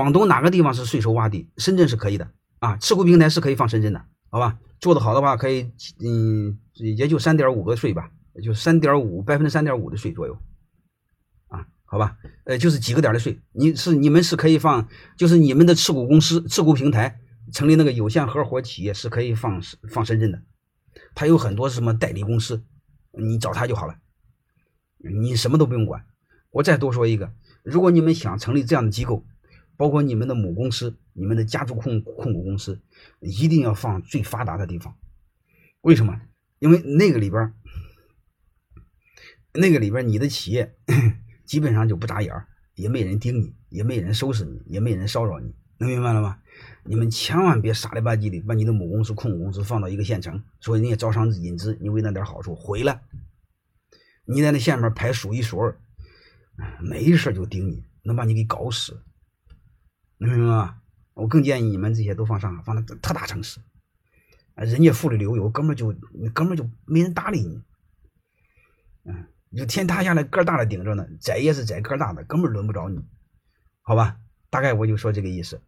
广东哪个地方是税收洼地？深圳是可以的啊，持股平台是可以放深圳的，好吧？做得好的话，可以，嗯，也就三点五个税吧，就三点五百分之三点五的税左右，啊，好吧？呃，就是几个点的税，你是你们是可以放，就是你们的持股公司、持股平台成立那个有限合伙企业是可以放放深圳的，它有很多什么代理公司，你找他就好了，你什么都不用管。我再多说一个，如果你们想成立这样的机构，包括你们的母公司、你们的家族控控股公司，一定要放最发达的地方。为什么？因为那个里边，那个里边你的企业 基本上就不眨眼儿，也没人盯你，也没人收拾你，也没人骚扰你，能明白了吗？你们千万别傻里吧唧的把你的母公司、控股公司放到一个县城，说人家招商引资，你为那点好处毁了，你在那下面排数一数二。没事就盯你，能把你给搞死，明白吗？我更建议你们这些都放上海，放在特大城市，人家富的流油，哥们就哥们就没人搭理你，嗯，就天塌下来个大的顶着呢，宰也是宰个大的，根本轮不着你，好吧？大概我就说这个意思。